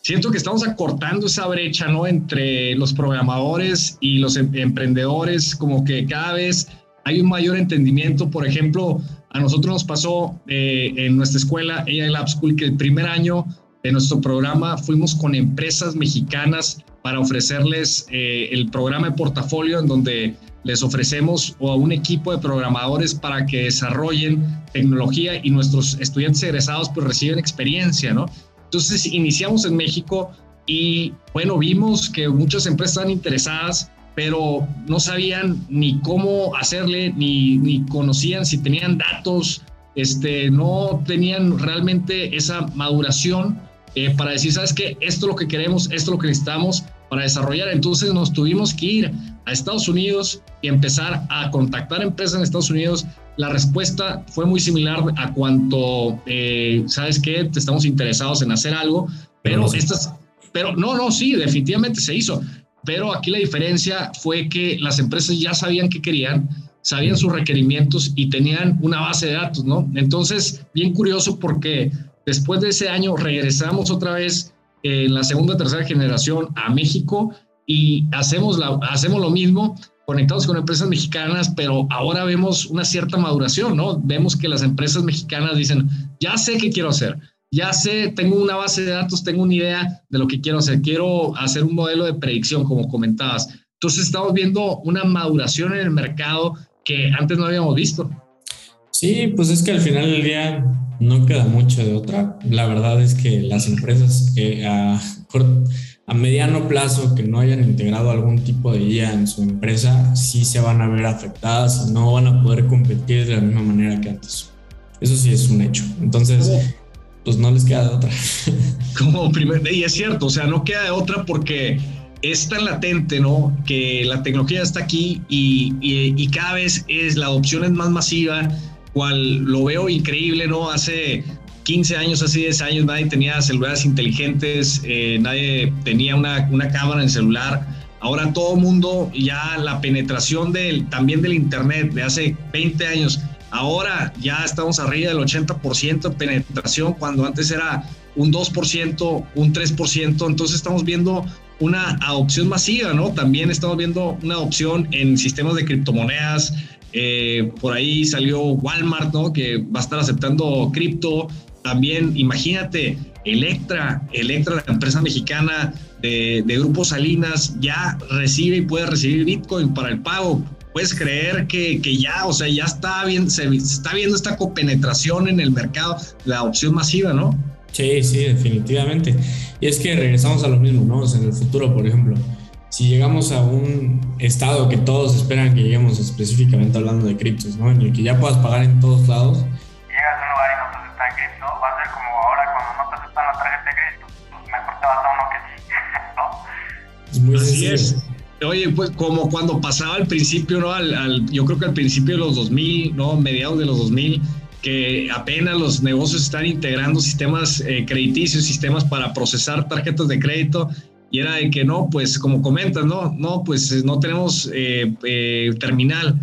Siento que estamos acortando esa brecha, ¿no? Entre los programadores y los em-, emprendedores, como que cada vez hay un mayor entendimiento. Por ejemplo, a nosotros nos pasó eh, en nuestra escuela, AI Lab School, que el primer año de nuestro programa fuimos con empresas mexicanas para ofrecerles eh, el programa de portafolio en donde les ofrecemos a un equipo de programadores para que desarrollen tecnología y nuestros estudiantes egresados pues reciben experiencia, ¿no? Entonces iniciamos en México y bueno, vimos que muchas empresas están interesadas, pero no sabían ni cómo hacerle, ni, ni conocían si tenían datos, este, no tenían realmente esa maduración eh, para decir, ¿sabes qué? Esto es lo que queremos, esto es lo que necesitamos para desarrollar. Entonces nos tuvimos que ir a Estados Unidos y empezar a contactar empresas en Estados Unidos. La respuesta fue muy similar a cuanto, eh, ¿sabes qué? Estamos interesados en hacer algo, pero estas, pero no, no, sí, definitivamente se hizo. Pero aquí la diferencia fue que las empresas ya sabían qué querían, sabían sus requerimientos y tenían una base de datos, ¿no? Entonces, bien curioso porque después de ese año regresamos otra vez en la segunda tercera generación a México y hacemos, hacemos lo mismo conectados con empresas mexicanas, pero ahora vemos una cierta maduración, ¿no? Vemos que las empresas mexicanas dicen, ya sé qué quiero hacer, ya sé, tengo una base de datos, tengo una idea de lo que quiero hacer, quiero hacer un modelo de predicción, como comentabas. Entonces estamos viendo una maduración en el mercado que antes no habíamos visto. Sí, pues es que al final del día no queda mucho de otra. La verdad es que las empresas que a, a, mediano plazo que no hayan integrado algún tipo de IA en su empresa, sí se van a ver afectadas y no van a poder competir de la misma manera que antes. Eso sí es un hecho. Entonces, pues no les queda de otra. Como primer, y es cierto, o sea, no queda de otra porque es tan latente, ¿no? Que la tecnología está aquí y, y, cada vez es la adopción es más masiva, cual lo veo increíble, ¿no? Hace 15 años, hace 10 años nadie tenía celulares inteligentes, eh, nadie tenía una, una cámara en celular. Ahora todo mundo, ya la penetración del, también del Internet de hace 20 años, ahora ya estamos arriba del 80% de penetración, cuando antes era un 2%, un 3%, entonces estamos viendo una adopción masiva, ¿no? También estamos viendo una adopción en sistemas de criptomonedas. Eh, por ahí salió Walmart, ¿no? Que va a estar aceptando cripto. También, imagínate, Electra, Electra, la empresa mexicana de, de Grupo Salinas, ya recibe y puede recibir Bitcoin para el pago. Puedes creer que, que ya, o sea, ya está bien, se está viendo esta copenetración en el mercado, la adopción masiva, ¿no? Sí, sí, definitivamente. Y es que regresamos a lo mismo, ¿no? en el futuro, por ejemplo, si llegamos a un estado que todos esperan que lleguemos específicamente hablando de criptos, ¿no? En el que ya puedas pagar en todos lados. Llegas a un lugar y no te aceptan cripto, va a ser como ahora cuando no te aceptan la tarjeta de crédito, pues mejor te vas a uno que sí, ¿no? Es muy Así es. Oye, pues como cuando pasaba al principio, ¿no? Al, al, yo creo que al principio de los 2000, ¿no? Mediados de los 2000, que apenas los negocios están integrando sistemas eh, crediticios, sistemas para procesar tarjetas de crédito, y era de que no, pues como comentas, no, no, pues eh, no tenemos eh, terminal,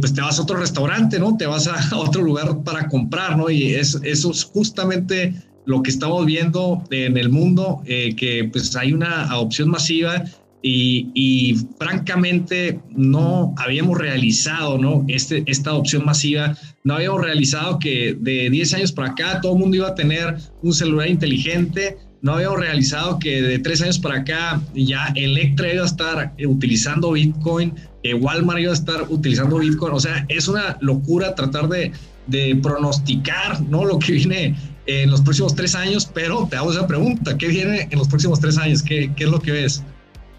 pues te vas a otro restaurante, ¿no? Te vas a otro lugar para comprar, ¿no? Y es, eso es justamente lo que estamos viendo en el mundo, que pues hay una adopción masiva y, francamente no habíamos realizado ¿no? Este, esta adopción masiva, no habíamos realizado que de 10 años para acá todo el mundo iba a tener un celular inteligente, no habíamos realizado que de 3 años para acá ya Electra iba a estar utilizando Bitcoin, que Walmart iba a estar utilizando Bitcoin, o sea, es una locura tratar de, de pronosticar ¿no? lo que viene en los próximos 3 años, pero te hago esa pregunta, ¿qué viene en los próximos 3 años? ¿Qué, qué es lo que ves?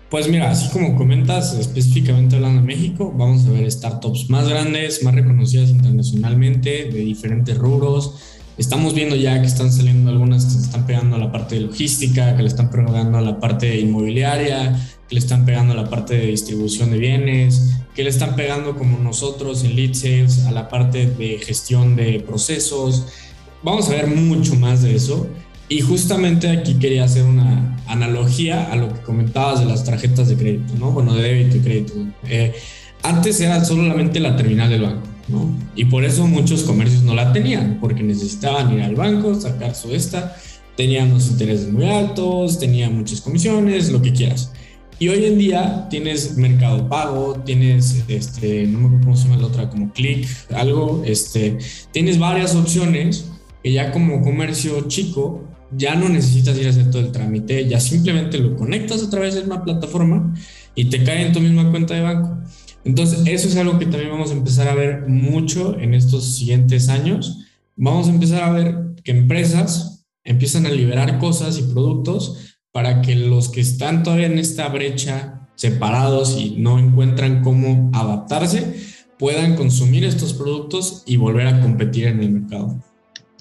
Pues mira, así como comentas, específicamente hablando de México, vamos a ver startups más grandes, más reconocidas internacionalmente, de diferentes rubros. Estamos viendo ya que están saliendo algunas que se están pegando a la parte de logística, que le están pegando a la parte inmobiliaria, que le están pegando a la parte de distribución de bienes, que le están pegando como nosotros en lead a la parte de gestión de procesos. Vamos a ver mucho más de eso y justamente aquí quería hacer una analogía a lo que comentabas de las tarjetas de crédito, ¿no? Bueno, de débito y crédito. Eh, antes era solamente la terminal del banco, ¿no? Y por eso muchos comercios no la tenían, porque necesitaban ir al banco, sacar su esta, tenían unos intereses muy altos, tenían muchas comisiones, lo que quieras. Y hoy en día tienes Mercado Pago, tienes, este, no me acuerdo cómo se llama la otra, como Click, algo, este, tienes varias opciones que ya como comercio chico ya no necesitas ir a hacer todo el trámite, ya simplemente lo conectas a través de una plataforma y te cae en tu misma cuenta de banco. Entonces, eso es algo que también vamos a empezar a ver mucho en estos siguientes años. Vamos a empezar a ver que empresas empiezan a liberar cosas y productos para que los que están todavía en esta brecha separados y no encuentran cómo adaptarse, puedan consumir estos productos y volver a competir en el mercado.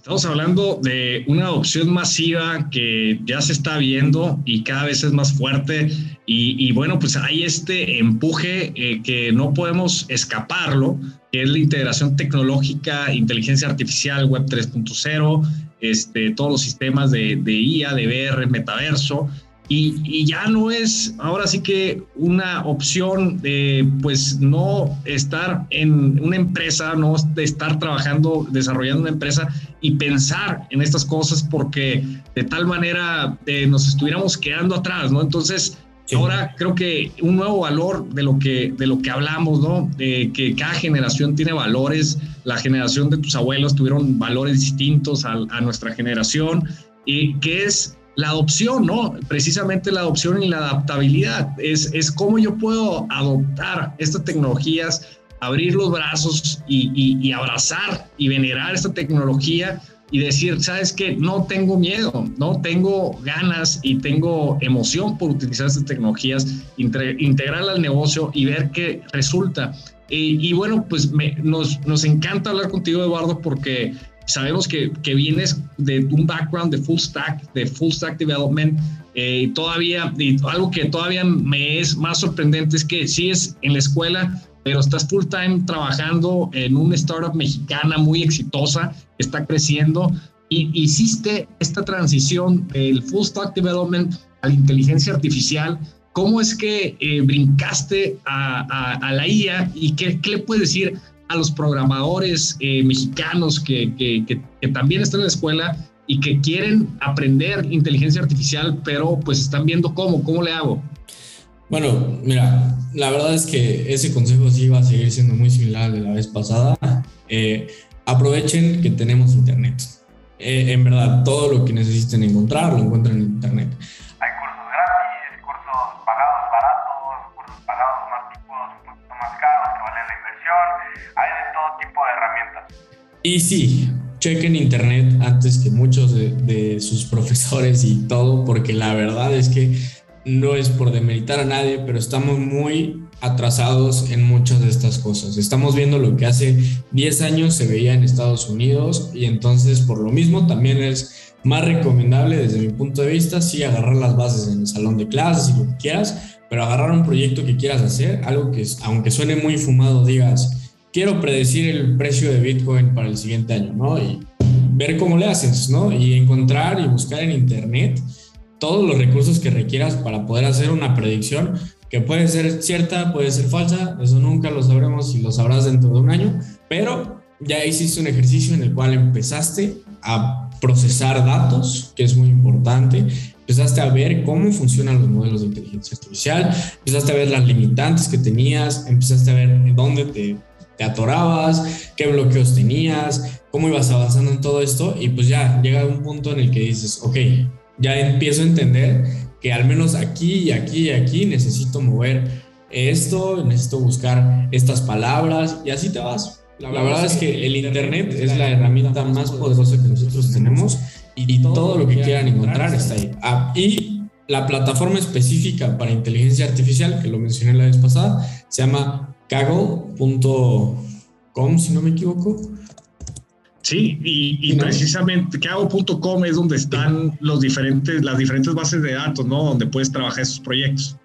Estamos hablando de una adopción masiva que ya se está viendo y cada vez es más fuerte y, bueno, pues hay este empuje eh, que no podemos escaparlo, que es la integración tecnológica, inteligencia artificial, web 3.0, este, todos los sistemas de, de IA, de VR, metaverso. Y, ya no es ahora sí que una opción de pues no estar en una empresa, no de estar trabajando, desarrollando una empresa y pensar en estas cosas porque de tal manera eh, nos estuviéramos quedando atrás, ¿no? Entonces, ahora creo que un nuevo valor de lo que, de lo que hablamos, ¿no? De que cada generación tiene valores, la generación de tus abuelos tuvieron valores distintos a, a nuestra generación y que es la adopción, ¿no? Precisamente la adopción y la adaptabilidad. Es, es cómo yo puedo adoptar estas tecnologías, abrir los brazos y, abrazar y venerar esta tecnología y decir, sabes que no tengo miedo, no tengo ganas y tengo emoción por utilizar estas tecnologías, integrarla al negocio y ver qué resulta. Y, bueno, pues nos, nos encanta hablar contigo, Eduardo, porque sabemos que, que vienes de un background de full stack, de full stack development, eh, y todavía, y algo que todavía me es más sorprendente es que sigues en la escuela, pero estás full time trabajando en una startup mexicana muy exitosa, que está creciendo, y hiciste esta transición del full stack development a la inteligencia artificial. ¿Cómo es que eh, brincaste a, a, la IA y qué, qué le puedes decir a los programadores eh, mexicanos que, que, también están en la escuela y que quieren aprender inteligencia artificial, pero pues están viendo cómo, cómo le hago. Bueno, mira, la verdad es que ese consejo sí va a seguir siendo muy similar al de la vez pasada. Eh, aprovechen que tenemos internet. Eh, en verdad, todo lo que necesiten encontrar lo encuentran en internet. Y sí, chequen internet antes que muchos de, sus profesores y todo, porque la verdad es que no es por demeritar a nadie, pero estamos muy atrasados en muchas de estas cosas. Estamos viendo lo que hace 10 años se veía en Estados Unidos y entonces por lo mismo también es más recomendable desde mi punto de vista, sí agarrar las bases en el salón de clases y lo que quieras, pero agarrar un proyecto que quieras hacer, algo que aunque suene muy fumado digas, quiero predecir el precio de Bitcoin para el siguiente año, ¿no? Y ver cómo le haces, ¿no? Y encontrar y buscar en Internet todos los recursos que requieras para poder hacer una predicción que puede ser cierta, puede ser falsa, eso nunca lo sabremos y lo sabrás dentro de un año, pero ya hiciste un ejercicio en el cual empezaste a procesar datos, que es muy importante, empezaste a ver cómo funcionan los modelos de inteligencia artificial, empezaste a ver las limitantes que tenías, empezaste a ver dónde te te atorabas, qué bloqueos tenías, cómo ibas avanzando en todo esto y pues ya llega un punto en el que dices, ok, ya empiezo a entender que al menos aquí y aquí y aquí necesito mover esto, necesito buscar estas palabras y así te vas. La, verdad es que el Internet es la herramienta más poderosa que nosotros tenemos y, todo lo que quieran encontrar está ahí. Ah, y la plataforma específica para inteligencia artificial, que lo mencioné la vez pasada, se llama Kaggle.com, si no me equivoco. Sí, y, precisamente Kaggle.com es donde están los diferentes, las diferentes bases de datos, ¿no? Donde puedes trabajar esos proyectos.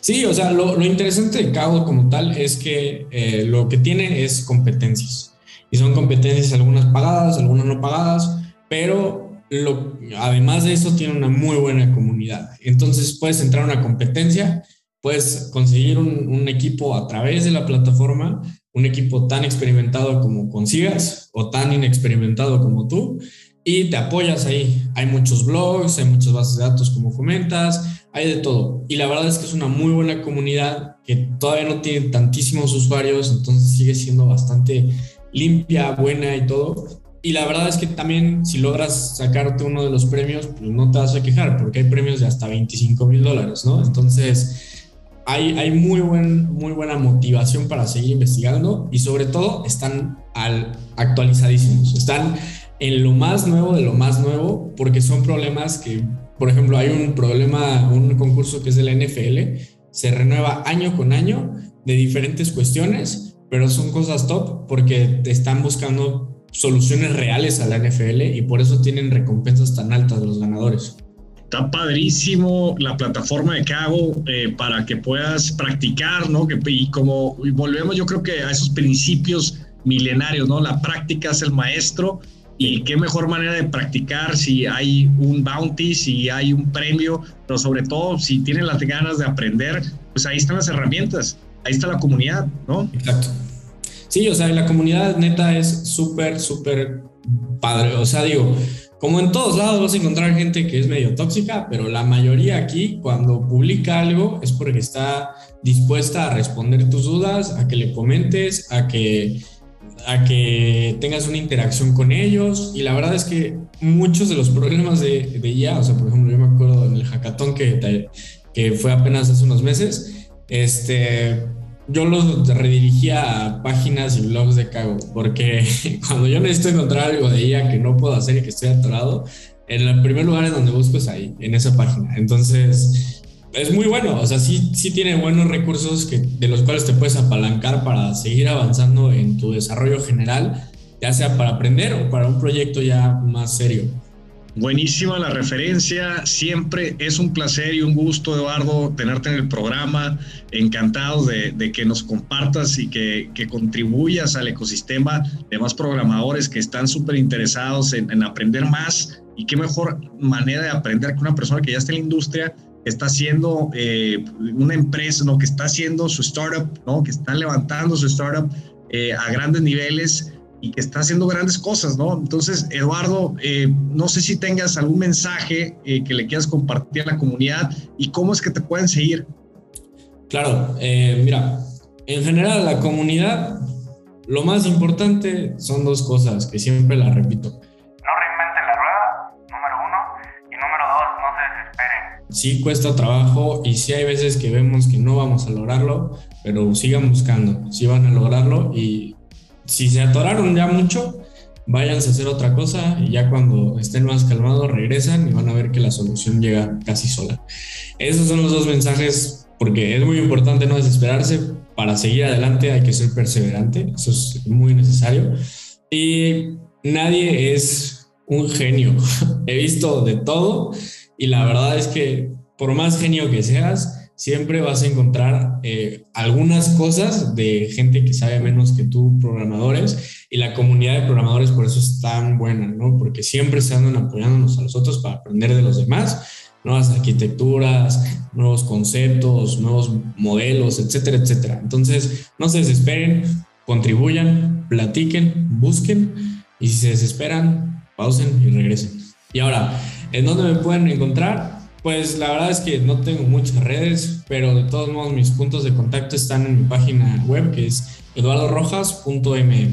Sí, o sea, lo, interesante de Kaggle como tal es que eh, lo que tiene es competencias. Y son competencias algunas pagadas, algunas no pagadas, pero lo, además de eso tiene una muy buena comunidad. Entonces puedes entrar a una competencia puedes conseguir un, equipo a través de la plataforma, un equipo tan experimentado como consigas o tan inexperimentado como tú, y te apoyas ahí. Hay muchos blogs, hay muchas bases de datos como comentas, hay de todo. Y la verdad es que es una muy buena comunidad que todavía no tiene tantísimos usuarios, entonces sigue siendo bastante limpia, buena y todo. Y la verdad es que también si logras sacarte uno de los premios, pues no te vas a quejar, porque hay premios de hasta 25 mil dólares, ¿no? Entonces hay, muy, buen, muy buena motivación para seguir investigando y sobre todo están al, actualizadísimos, están en lo más nuevo de lo más nuevo porque son problemas que, por ejemplo, hay un problema, un concurso que es de la NFL, se renueva año con año de diferentes cuestiones, pero son cosas top porque están buscando soluciones reales a la NFL y por eso tienen recompensas tan altas de los ganadores. Está padrísimo la plataforma de Cago eh, para que puedas practicar, ¿no? Que, y como volvemos, yo creo que a esos principios milenarios, ¿no? La práctica es el maestro y qué mejor manera de practicar si hay un bounty, si hay un premio, pero sobre todo si tienen las ganas de aprender, pues ahí están las herramientas, ahí está la comunidad, ¿no? Exacto. Sí, o sea, la comunidad neta es súper, súper padre. O sea, digo, como en todos lados vas a encontrar gente que es medio tóxica, pero la mayoría aquí cuando publica algo es porque está dispuesta a responder tus dudas, a que le comentes, a que, a que tengas una interacción con ellos. Y la verdad es que muchos de los problemas de, de IA, o sea, por ejemplo, yo me acuerdo en el hackathon que, que fue apenas hace unos meses, este, yo los redirigía a páginas y blogs de Cago, porque cuando yo necesito encontrar algo de ella que no puedo hacer y que estoy atorado, en el primer lugar en donde busco es ahí, en esa página. Entonces, es muy bueno, o sea, sí, sí tiene buenos recursos que, de los cuales te puedes apalancar para seguir avanzando en tu desarrollo general, ya sea para aprender o para un proyecto ya más serio. Buenísima la referencia, siempre es un placer y un gusto, Eduardo, tenerte en el programa. Encantados de, que nos compartas y que, contribuyas al ecosistema de más programadores que están súper interesados en, aprender más. Y qué mejor manera de aprender que una persona que ya está en la industria, que está haciendo eh, una empresa, ¿no? que está haciendo su startup, ¿no? que está levantando su startup eh, a grandes niveles y que está haciendo grandes cosas, ¿no? Entonces, Eduardo, eh, no sé si tengas algún mensaje eh, que le quieras compartir a la comunidad y cómo es que te pueden seguir. Claro, eh, mira, en general la comunidad, lo más importante son dos cosas que siempre la repito. No reinventen la rueda, número uno, y número dos, no se desesperen. Sí cuesta trabajo y sí hay veces que vemos que no vamos a lograrlo, pero sigan buscando, sí van a lograrlo y si se atoraron ya mucho, váyanse a hacer otra cosa y ya cuando estén más calmados regresan y van a ver que la solución llega casi sola. Esos son los dos mensajes porque es muy importante no desesperarse. Para seguir adelante hay que ser perseverante, eso es muy necesario. Y nadie es un genio. He visto de todo y la verdad es que por más genio que seas, siempre vas a encontrar eh, algunas cosas de gente que sabe menos que tú, programadores, y la comunidad de programadores por eso es tan buena, ¿no? Porque siempre se andan apoyándonos a nosotros para aprender de los demás, nuevas arquitecturas, nuevos conceptos, nuevos modelos, etcétera, etcétera. Entonces, no se desesperen, contribuyan, platiquen, busquen, y si se desesperan, pausen y regresen. Y ahora, ¿en dónde me pueden encontrar? Pues la verdad es que no tengo muchas redes, pero de todos modos mis puntos de contacto están en mi página web que es eduardorojas.me.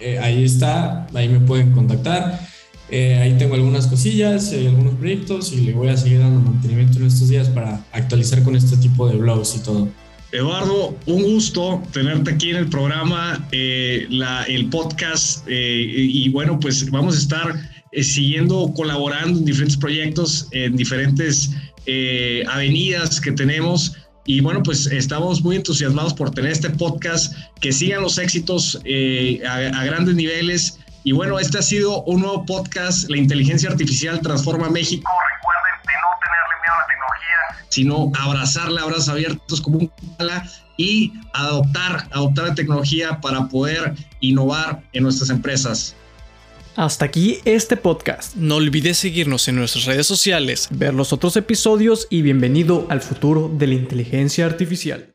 Eh, ahí está, ahí me pueden contactar. Eh, ahí tengo algunas cosillas, y algunos proyectos y le voy a seguir dando mantenimiento en estos días para actualizar con este tipo de blogs y todo. Eduardo, un gusto tenerte aquí en el programa, eh, la, el podcast y bueno, pues vamos a estar eh, siguiendo colaborando en diferentes proyectos, en diferentes eh, avenidas que tenemos. Y bueno, pues estamos muy entusiasmados por tener este podcast, que sigan los éxitos eh, a, grandes niveles. Y bueno, este ha sido un nuevo podcast, La inteligencia artificial transforma México. Recuerden de no tenerle miedo a la tecnología, sino abrazarla, abrazos abiertos como un cala y adoptar, adoptar la tecnología para poder innovar en nuestras empresas. Hasta aquí este podcast. No olvides seguirnos en nuestras redes sociales, ver los otros episodios y bienvenido al futuro de la inteligencia artificial.